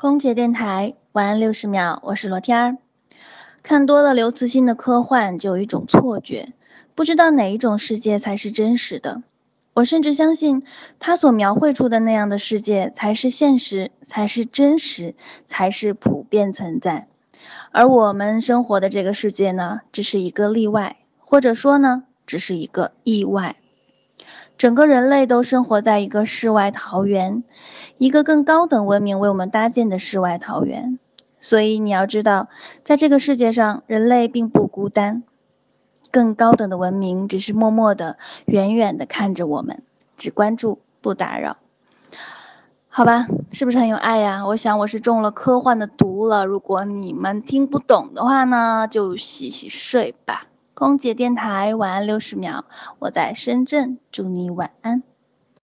空姐电台晚安六十秒，我是罗天儿。看多了刘慈欣的科幻，就有一种错觉，不知道哪一种世界才是真实的。我甚至相信，他所描绘出的那样的世界才是现实，才是真实，才是普遍存在。而我们生活的这个世界呢，只是一个例外，或者说呢，只是一个意外。整个人类都生活在一个世外桃源，一个更高等文明为我们搭建的世外桃源。所以你要知道，在这个世界上，人类并不孤单，更高等的文明只是默默的、远远的看着我们，只关注不打扰。好吧，是不是很有爱呀？我想我是中了科幻的毒了。如果你们听不懂的话呢，就洗洗睡吧。空姐电台晚安六十秒，我在深圳，祝你晚安。